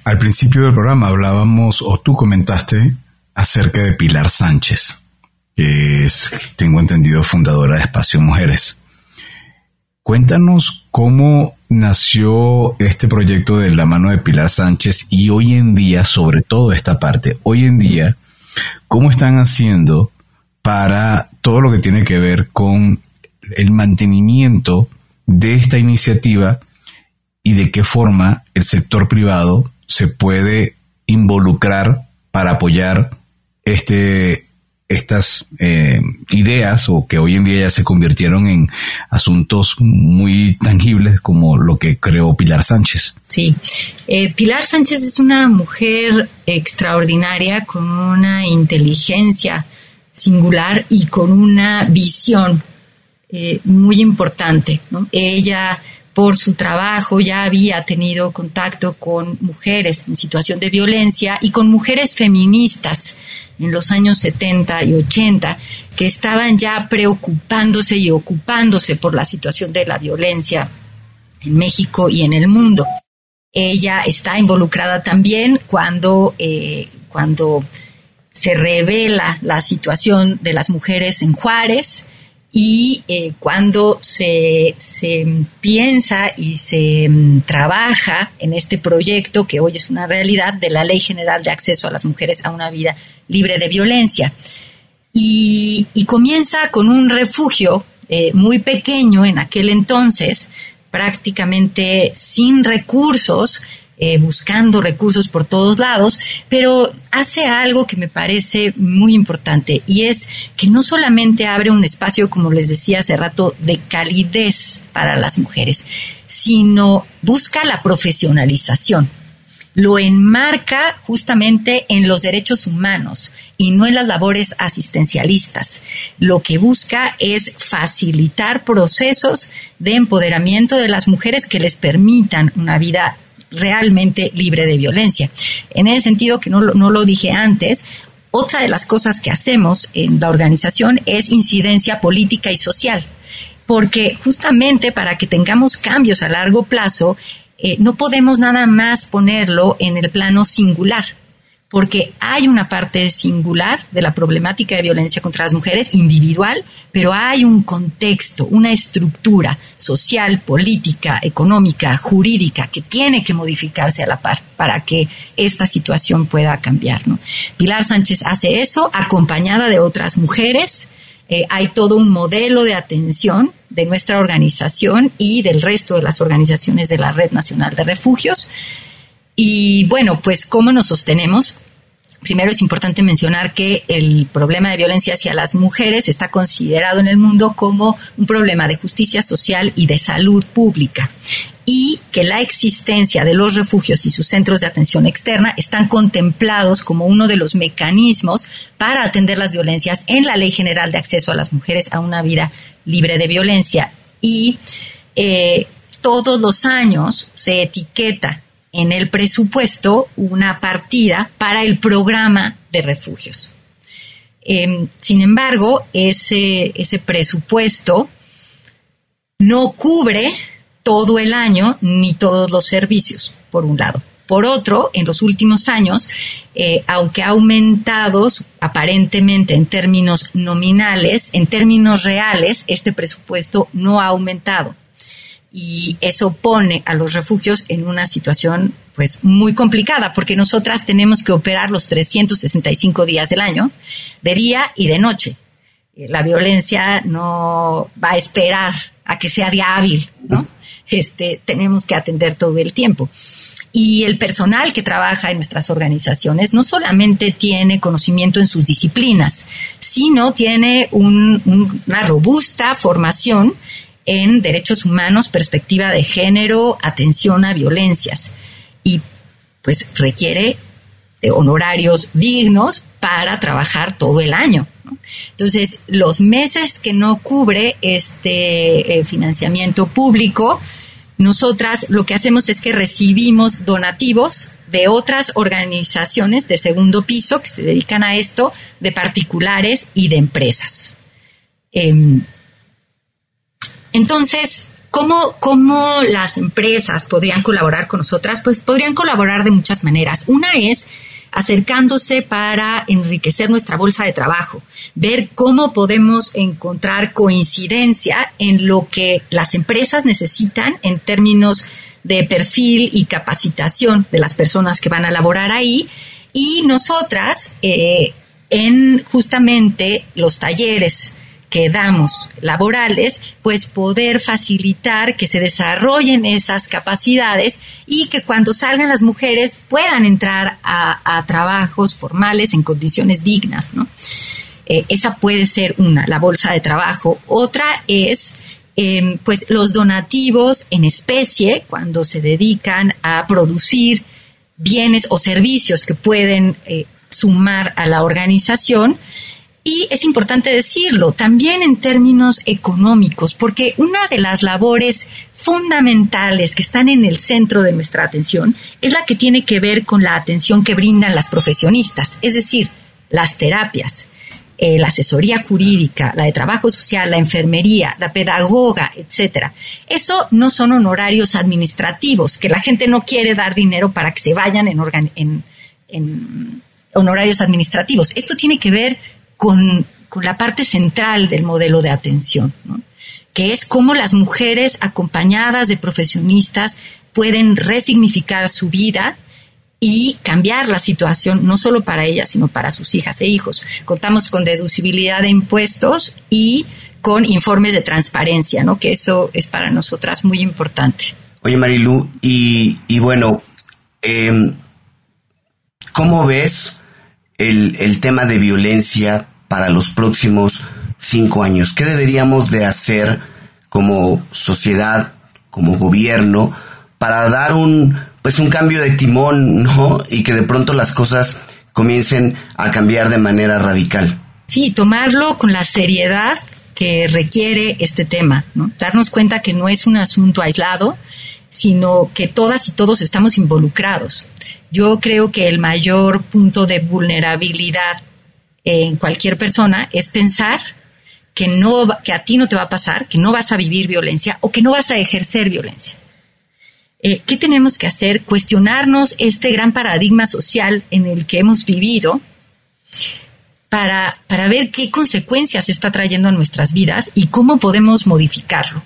Al principio del programa hablábamos, o tú comentaste, acerca de Pilar Sánchez, que es, tengo entendido, fundadora de Espacio Mujeres. Cuéntanos cómo nació este proyecto de la mano de Pilar Sánchez y hoy en día, sobre todo esta parte, hoy en día, cómo están haciendo para todo lo que tiene que ver con el mantenimiento de esta iniciativa y de qué forma el sector privado se puede involucrar para apoyar este, estas eh, ideas o que hoy en día ya se convirtieron en asuntos muy tangibles como lo que creó Pilar Sánchez. Sí, eh, Pilar Sánchez es una mujer extraordinaria con una inteligencia singular y con una visión eh, muy importante. Ella por su trabajo ya había tenido contacto con mujeres en situación de violencia y con mujeres feministas en los años 70 y 80 que estaban ya preocupándose y ocupándose por la situación de la violencia en México y en el mundo. Ella está involucrada también cuando, eh, cuando se revela la situación de las mujeres en Juárez, y eh, cuando se, piensa y se mm, trabaja en este proyecto que hoy es una realidad de la Ley General de Acceso a las Mujeres a una Vida Libre de Violencia. Y, comienza con un refugio eh, muy pequeño en aquel entonces, prácticamente sin recursos, eh, buscando recursos por todos lados, pero hace algo que me parece muy importante y es que no solamente abre un espacio, como les decía hace rato, de calidez para las mujeres, sino busca la profesionalización lo enmarca justamente en los derechos humanos y no en las labores asistencialistas. Lo que busca es facilitar procesos de empoderamiento de las mujeres que les permitan una vida realmente libre de violencia. En ese sentido, que no, no lo dije antes, otra de las cosas que hacemos en la organización es incidencia política y social, porque justamente para que tengamos cambios a largo plazo, eh, no podemos nada más ponerlo en el plano singular, porque hay una parte singular de la problemática de violencia contra las mujeres, individual, pero hay un contexto, una estructura social, política, económica, jurídica, que tiene que modificarse a la par para que esta situación pueda cambiar. Pilar Sánchez hace eso acompañada de otras mujeres. Eh, hay todo un modelo de atención de nuestra organización y del resto de las organizaciones de la Red Nacional de Refugios y bueno, pues ¿cómo nos sostenemos? Primero es importante mencionar que el problema de violencia hacia las mujeres está considerado en el mundo como un problema de justicia social y de salud pública y que la existencia de los refugios y sus centros de atención externa están contemplados como uno de los mecanismos para atender las violencias en la Ley General de Acceso a las Mujeres a una vida libre de violencia. Y eh, todos los años se etiqueta en el presupuesto una partida para el programa de refugios. Em, sin embargo, ese, ese presupuesto no cubre todo el año ni todos los servicios, por un lado. Por otro, en los últimos años, eh, aunque ha aumentado aparentemente en términos nominales, en términos reales, este presupuesto no ha aumentado y eso pone a los refugios en una situación pues muy complicada porque nosotras tenemos que operar los 365 días del año, de día y de noche. Eh, la violencia no va a esperar a que sea día hábil, ¿no? Este, tenemos que atender todo el tiempo. Y el personal que trabaja en nuestras organizaciones no solamente tiene conocimiento en sus disciplinas, sino tiene una robusta formación en derechos humanos, perspectiva de género, atención a violencias. Y pues requiere honorarios dignos para trabajar todo el año. Entonces, los meses que no cubre este eh, financiamiento público, nosotras lo que hacemos es que recibimos donativos de otras organizaciones de segundo piso que se dedican a esto, de particulares y de empresas. Em, entonces, ¿cómo, ¿cómo las empresas podrían colaborar con nosotras? Pues podrían colaborar de muchas maneras. Una es acercándose para enriquecer nuestra bolsa de trabajo, ver cómo podemos encontrar coincidencia en lo que las empresas necesitan en términos de perfil y capacitación de las personas que van a laborar ahí y nosotras eh, en justamente los talleres que damos laborales, pues poder facilitar que se desarrollen esas capacidades y que cuando salgan las mujeres puedan entrar a, trabajos formales en condiciones dignas, ¿no? Eh, esa puede ser una, la bolsa de trabajo. Otra es em, pues los donativos en especie cuando se dedican a producir bienes o servicios que pueden eh, sumar a la organización y es importante decirlo, también en términos económicos, porque una de las labores fundamentales que están en el centro de nuestra atención es la que tiene que ver con la atención que brindan las profesionistas, es decir, las terapias, eh, la asesoría jurídica, la de trabajo social, la enfermería, la pedagoga, etcétera. Eso no son honorarios administrativos, que la gente no quiere dar dinero para que se vayan en, en honorarios administrativos. Esto tiene que ver con, la parte central del modelo de atención, que es cómo las mujeres acompañadas de profesionistas pueden resignificar su vida y cambiar la situación no solo para ellas, sino para sus hijas e hijos. Contamos con deducibilidad de impuestos y con informes de transparencia, ¿no? que eso es para nosotras muy importante. Oye, Marilu, y, bueno, em, ¿cómo ves el, el tema de violencia para los próximos cinco años? ¿Qué deberíamos de hacer como sociedad, como gobierno, para dar un, pues un cambio de timón, ¿no? Y que de pronto las cosas comiencen a cambiar de manera radical. Sí, tomarlo con la seriedad que requiere este tema, ¿no? Darnos cuenta que no es un asunto aislado, sino que todas y todos estamos involucrados. Yo creo que el mayor punto de vulnerabilidad en cualquier persona es pensar que, no, que a ti no te va a pasar, que no vas a vivir violencia o que no vas a ejercer violencia. Eh, ¿Qué tenemos que hacer? Cuestionarnos este gran paradigma social en el que hemos vivido para, para ver qué consecuencias está trayendo a nuestras vidas y cómo podemos modificarlo.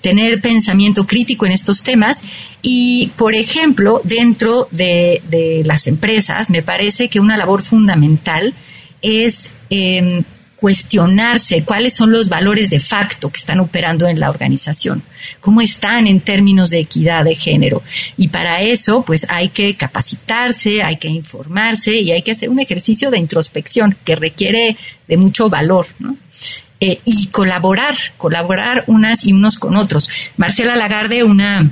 Tener pensamiento crítico en estos temas y, por ejemplo, dentro de, de las empresas, me parece que una labor fundamental es em, cuestionarse cuáles son los valores de facto que están operando en la organización, cómo están en términos de equidad de género. Y para eso, pues hay que capacitarse, hay que informarse y hay que hacer un ejercicio de introspección que requiere de mucho valor. Eh, y colaborar, colaborar unas y unos con otros. Marcela Lagarde, una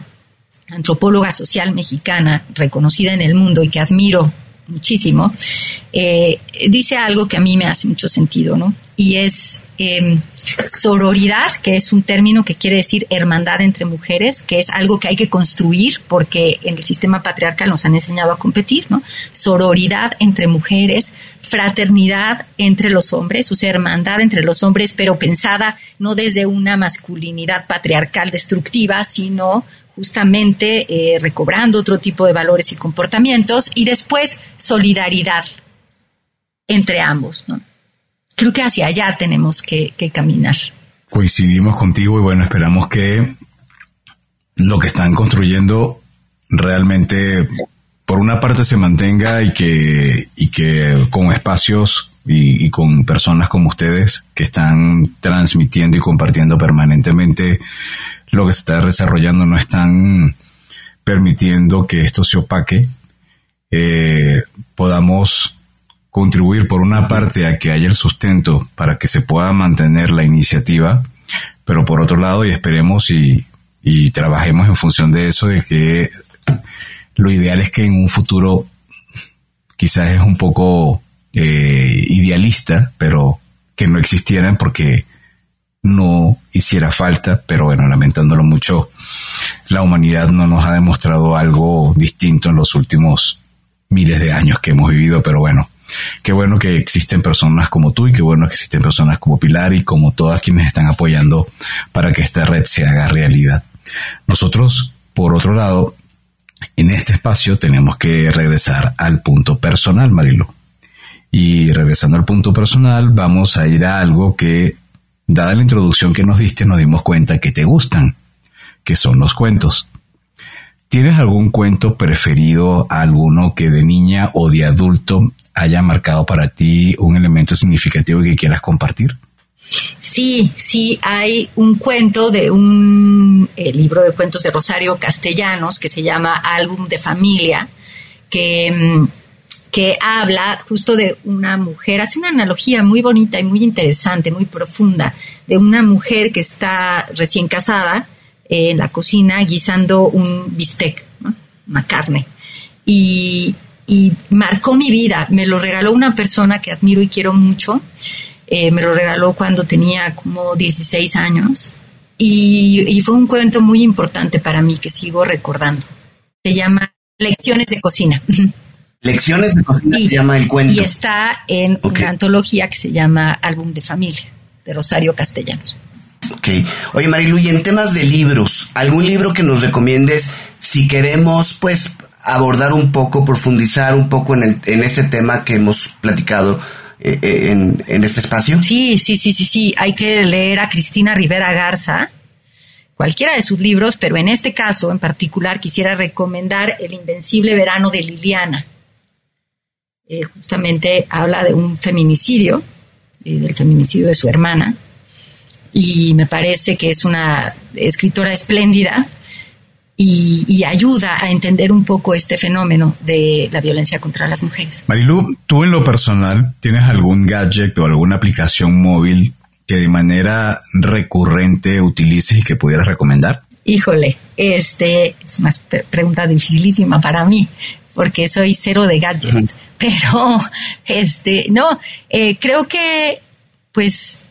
antropóloga social mexicana reconocida en el mundo y que admiro muchísimo, eh, dice algo que a mí me hace mucho sentido, ¿no? Y es em, sororidad, que es un término que quiere decir hermandad entre mujeres, que es algo que hay que construir porque en el sistema patriarcal nos han enseñado a competir, ¿no? Sororidad entre mujeres, fraternidad entre los hombres, o sea, hermandad entre los hombres, pero pensada no desde una masculinidad patriarcal destructiva, sino justamente eh, recobrando otro tipo de valores y comportamientos, y después solidaridad entre ambos. ¿no? Creo que hacia allá tenemos que, caminar. Coincidimos contigo y bueno, esperamos que lo que están construyendo realmente por una parte se mantenga y que, y que con espacios y, y, con personas como ustedes que están transmitiendo y compartiendo permanentemente lo que se está desarrollando no están permitiendo que esto se opaque, eh, podamos contribuir por una parte a que haya el sustento para que se pueda mantener la iniciativa, pero por otro lado, y esperemos y, y trabajemos en función de eso, de que lo ideal es que en un futuro quizás es un poco eh, idealista, pero que no existieran porque no hiciera falta, pero bueno, lamentándolo mucho, la humanidad no nos ha demostrado algo distinto en los últimos miles de años que hemos vivido, pero bueno, qué bueno que existen personas como tú y qué bueno que existen personas como Pilar y como todas quienes están apoyando para que esta red se haga realidad. Nosotros, por otro lado, en este espacio tenemos que regresar al punto personal, Marilo. Y regresando al punto personal, vamos a ir a algo que Dada la introducción que nos diste, nos dimos cuenta que te gustan, que son los cuentos. ¿Tienes algún cuento preferido, alguno que de niña o de adulto haya marcado para ti un elemento significativo que quieras compartir? Sí, sí, hay un cuento de un eh, libro de cuentos de Rosario Castellanos que se llama Álbum de Familia, que mm, que habla justo de una mujer, hace una analogía muy bonita y muy interesante, muy profunda, de una mujer que está recién casada eh, en la cocina guisando un bistec, una carne. Y, marcó mi vida, me lo regaló una persona que admiro y quiero mucho, eh, me lo regaló cuando tenía como 16 años y, y fue un cuento muy importante para mí que sigo recordando. Se llama Lecciones de Cocina. Lecciones de cocina se llama el cuento. Y está en una antología que se llama Álbum de Familia, de Rosario Castellanos. Ok. Oye, Marilu, y en temas de libros, ¿algún libro que nos recomiendes si queremos, pues, abordar un poco, profundizar un poco en, el, en ese tema que hemos platicado eh, eh, en, en este espacio? Sí, sí, sí, sí, sí. Hay que leer a Cristina Rivera Garza, cualquiera de sus libros, pero en este caso en particular quisiera recomendar El Invencible Verano de Liliana eh, justamente habla de un feminicidio, eh, del feminicidio de su hermana, y me parece que es una escritora espléndida y, ayuda a entender un poco este fenómeno de la violencia contra las mujeres. Marilu, tú en lo personal, ¿tienes algún gadget o alguna aplicación móvil que de manera recurrente utilices y que pudieras recomendar? Híjole, este es una pregunta dificilísima para mí, porque soy cero de gadgets. Pero, este, no, eh, creo que, pues,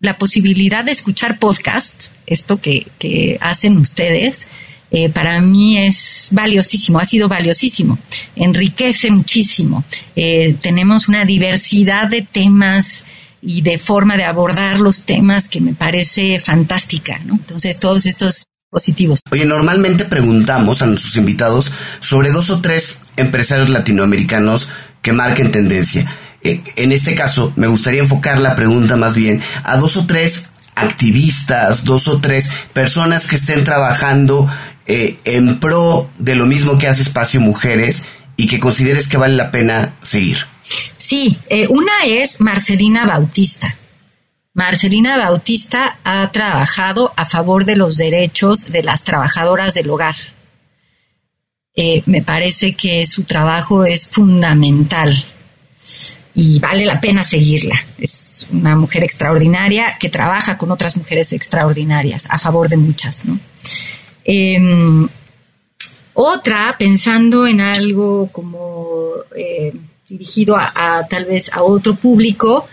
la posibilidad de escuchar podcast, esto que, que hacen ustedes, eh, para mí es valiosísimo, ha sido valiosísimo, enriquece muchísimo. Eh, tenemos una diversidad de temas y de forma de abordar los temas que me parece fantástica, ¿no? Entonces, todos estos positivos. Oye, normalmente preguntamos a nuestros invitados sobre dos o tres empresarios latinoamericanos que marquen tendencia. Eh, en este caso, me gustaría enfocar la pregunta más bien a dos o tres activistas, dos o tres personas que estén trabajando eh, en pro de lo mismo que hace Espacio Mujeres y que consideres que vale la pena seguir. Sí, eh, una es Marcelina Bautista. Marcelina Bautista ha trabajado a favor de los derechos de las trabajadoras del hogar. Eh, me parece que su trabajo es fundamental y vale la pena seguirla. Es una mujer extraordinaria que trabaja con otras mujeres extraordinarias a favor de muchas. Em, otra, pensando en algo como eh, dirigido a, tal vez a otro público,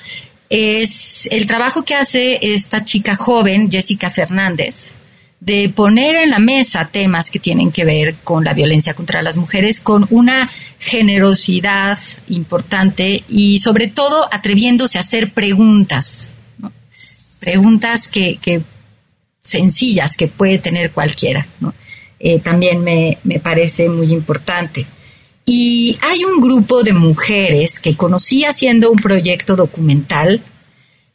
es el trabajo que hace esta chica joven, Jessica Fernández, de poner en la mesa temas que tienen que ver con la violencia contra las mujeres con una generosidad importante y sobre todo atreviéndose a hacer preguntas, preguntas que, sencillas que puede tener cualquiera. Eh, también me, me parece muy importante. Y hay un grupo de mujeres que conocí haciendo un proyecto documental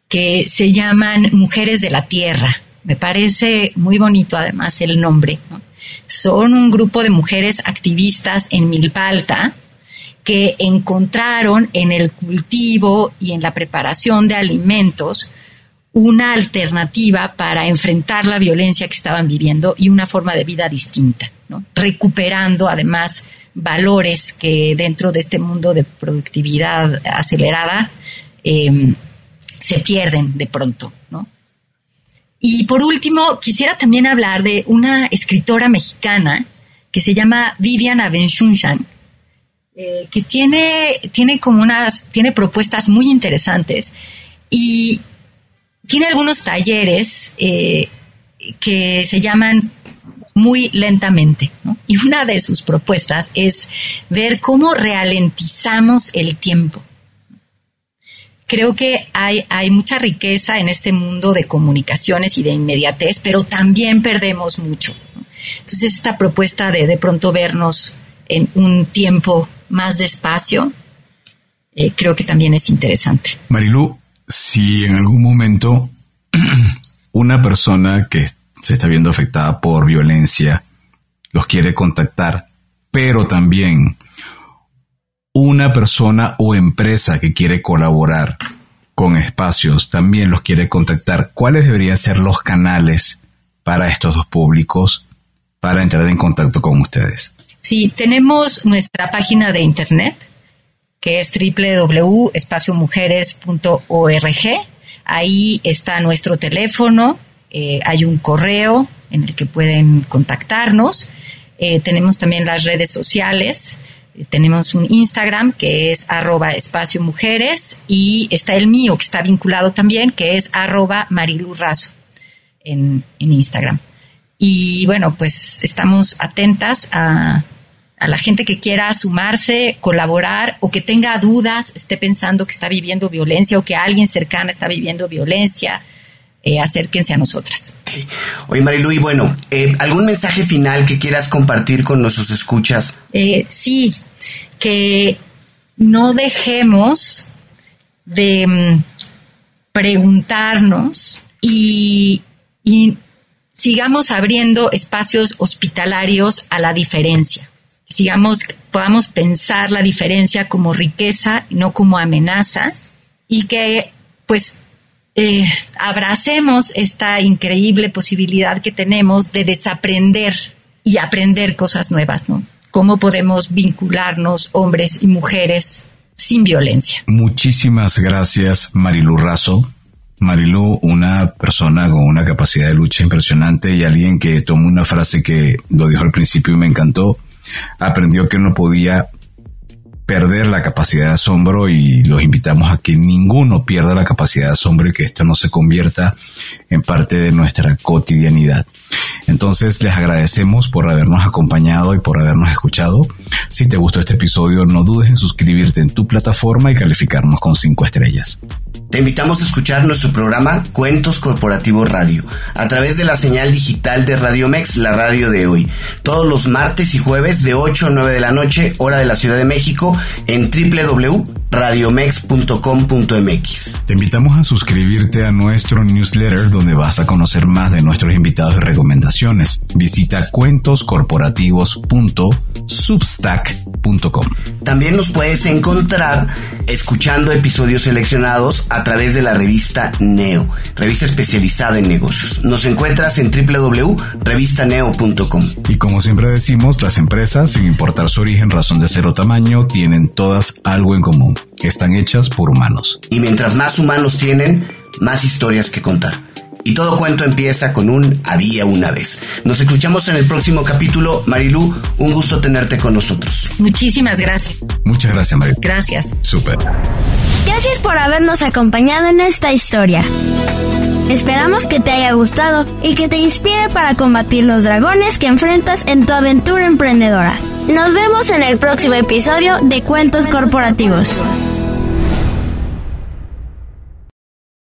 que se llaman Mujeres de la Tierra. Me parece muy bonito además el nombre. Son un grupo de mujeres activistas en Milpalta que encontraron en el cultivo y en la preparación de alimentos una alternativa para enfrentar la violencia que estaban viviendo y una forma de vida distinta, recuperando además valores que dentro de este mundo de productividad acelerada em, se pierden de pronto, ¿no? Y por último, quisiera también hablar de una escritora mexicana que se llama Vivian Abenchunshan, eh, que tiene, tiene como unas, tiene propuestas muy interesantes y tiene algunos talleres eh, que se llaman muy lentamente. Y una de sus propuestas es ver cómo ralentizamos el tiempo. Creo que hay, hay mucha riqueza en este mundo de comunicaciones y de inmediatez, pero también perdemos mucho. Entonces, esta propuesta de de pronto vernos en un tiempo más despacio, eh, creo que también es interesante. Marilu, si en algún momento una persona que se está viendo afectada por violencia, los quiere contactar, pero también una persona o empresa que quiere colaborar con espacios también los quiere contactar, ¿cuáles deberían ser los canales para estos dos públicos para entrar en contacto con ustedes? Sí, tenemos nuestra página de internet que es www.espaciomujeres.org. Ahí está nuestro teléfono eh, hay un correo en el que pueden contactarnos. Eh, tenemos también las redes sociales. Eh, tenemos un Instagram que es arroba espacio mujeres y está el mío que está vinculado también que es arroba marilurrazo en, en Instagram. Y bueno, pues estamos atentas a, a la gente que quiera sumarse, colaborar o que tenga dudas, esté pensando que está viviendo violencia o que alguien cercana está viviendo violencia eh, acérquense a nosotras. Oye, Marilu, y bueno, eh, ¿algún mensaje final que quieras compartir con nuestros escuchas? Eh, sí, que no dejemos de mm, preguntarnos y, y sigamos abriendo espacios hospitalarios a la diferencia. Sigamos, podamos pensar la diferencia como riqueza, no como amenaza, y que pues eh, abracemos esta increíble posibilidad que tenemos de desaprender y aprender cosas nuevas, ¿no? ¿Cómo podemos vincularnos hombres y mujeres sin violencia? Muchísimas gracias, Marilu Razo. Marilu, una persona con una capacidad de lucha impresionante y alguien que tomó una frase que lo dijo al principio y me encantó. Aprendió que no podía perder la capacidad de asombro y los invitamos a que ninguno pierda la capacidad de asombro y que esto no se convierta en parte de nuestra cotidianidad. Entonces les agradecemos por habernos acompañado y por habernos escuchado. Si te gustó este episodio, no dudes en suscribirte en tu plataforma y calificarnos con cinco estrellas. Te invitamos a escuchar nuestro programa Cuentos Corporativos Radio a través de la señal digital de Radio Mex, la radio de hoy, todos los martes y jueves de 8 a 9 de la noche, hora de la Ciudad de México, en www.radiomex.com.mx. Te invitamos a suscribirte a nuestro newsletter donde vas a conocer más de nuestros invitados y recomendaciones. Visita cuentoscorporativos.substack.com. También nos puedes encontrar escuchando episodios seleccionados a través de la revista Neo, revista especializada en negocios. Nos encuentras en www.revistaneo.com. Y como siempre decimos, las empresas, sin importar su origen, razón de ser o tamaño, tienen todas algo en común. Están hechas por humanos. Y mientras más humanos tienen, más historias que contar. Y todo cuento empieza con un había una vez. Nos escuchamos en el próximo capítulo. Marilu, un gusto tenerte con nosotros. Muchísimas gracias. Muchas gracias, Marilu. Gracias. Súper. Gracias por habernos acompañado en esta historia. Esperamos que te haya gustado y que te inspire para combatir los dragones que enfrentas en tu aventura emprendedora. Nos vemos en el próximo episodio de Cuentos Corporativos.